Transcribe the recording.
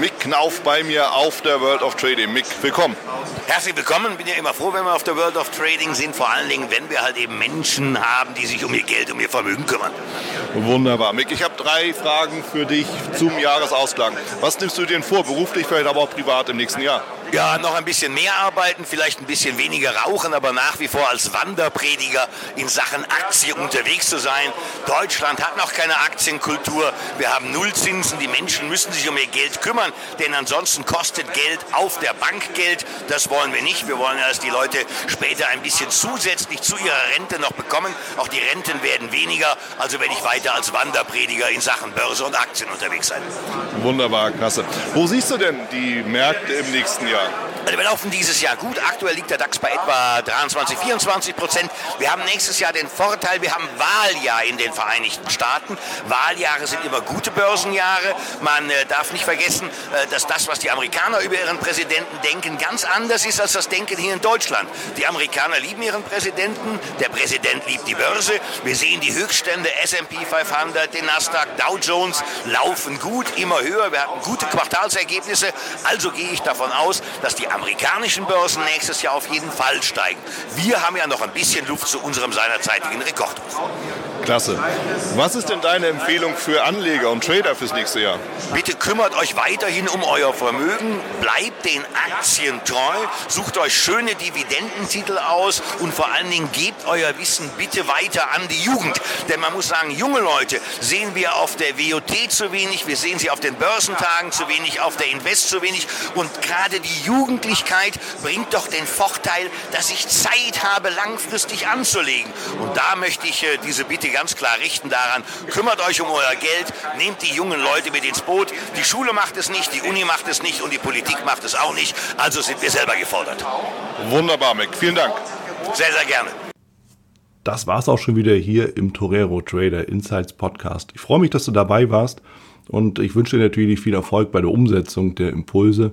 Mick Knauf bei mir auf der World of Trading. Mick, willkommen. Herzlich willkommen. Bin ja immer froh, wenn wir auf der World of Trading sind. Vor allen Dingen, wenn wir halt eben Menschen haben, die sich um ihr Geld, um ihr Vermögen kümmern. Wunderbar. Mick, ich habe drei Fragen für dich zum Jahresausklang. Was nimmst du dir denn vor, beruflich, vielleicht aber auch privat im nächsten Jahr? Ja, noch ein bisschen mehr arbeiten, vielleicht ein bisschen weniger rauchen, aber nach wie vor als Wanderprediger in Sachen Aktien unterwegs zu sein. Deutschland hat noch keine Aktienkultur. Wir haben Nullzinsen. Die Menschen müssen sich um ihr Geld kümmern, denn ansonsten kostet Geld auf der Bank Geld. Das wollen wir nicht. Wir wollen, dass die Leute später ein bisschen zusätzlich zu ihrer Rente noch bekommen. Auch die Renten werden weniger. Also werde ich weiter als Wanderprediger in Sachen Börse und Aktien unterwegs sein. Wunderbar, klasse. Wo siehst du denn die Märkte im nächsten Jahr? Jahr? Also wir laufen dieses Jahr gut. Aktuell liegt der DAX bei etwa 23, 24 Prozent. Wir haben nächstes Jahr den Vorteil, wir haben Wahljahr in den Vereinigten Staaten. Wahljahre sind immer gute Börsenjahre. Man äh, darf nicht vergessen, äh, dass das, was die Amerikaner über ihren Präsidenten denken, ganz anders ist als das Denken hier in Deutschland. Die Amerikaner lieben ihren Präsidenten, der Präsident liebt die Börse. Wir sehen die Höchststände, S&P 500, den Nasdaq, Dow Jones laufen gut, immer höher. Wir hatten gute Quartalsergebnisse. Also gehe ich davon aus, dass die amerikanischen Börsen nächstes Jahr auf jeden Fall steigen. Wir haben ja noch ein bisschen Luft zu unserem seinerzeitigen Rekordhoch. Klasse. Was ist denn deine Empfehlung für Anleger und Trader fürs nächste Jahr? Bitte kümmert euch weiterhin um euer Vermögen, bleibt den Aktien treu, sucht euch schöne Dividendentitel aus und vor allen Dingen gebt euer Wissen bitte weiter an die Jugend. Denn man muss sagen, junge Leute sehen wir auf der WOT zu wenig, wir sehen sie auf den Börsentagen zu wenig, auf der Invest zu wenig und gerade die Jugendlichkeit bringt doch den Vorteil, dass ich Zeit habe, langfristig anzulegen. Und da möchte ich äh, diese Bitte ganz klar richten daran, kümmert euch um euer Geld, nehmt die jungen Leute mit ins Boot. Die Schule macht es nicht, die Uni macht es nicht und die Politik macht es auch nicht. Also sind wir selber gefordert. Wunderbar, Mick. Vielen Dank. Sehr, sehr gerne. Das war es auch schon wieder hier im Torero Trader Insights Podcast. Ich freue mich, dass du dabei warst und ich wünsche dir natürlich viel Erfolg bei der Umsetzung der Impulse.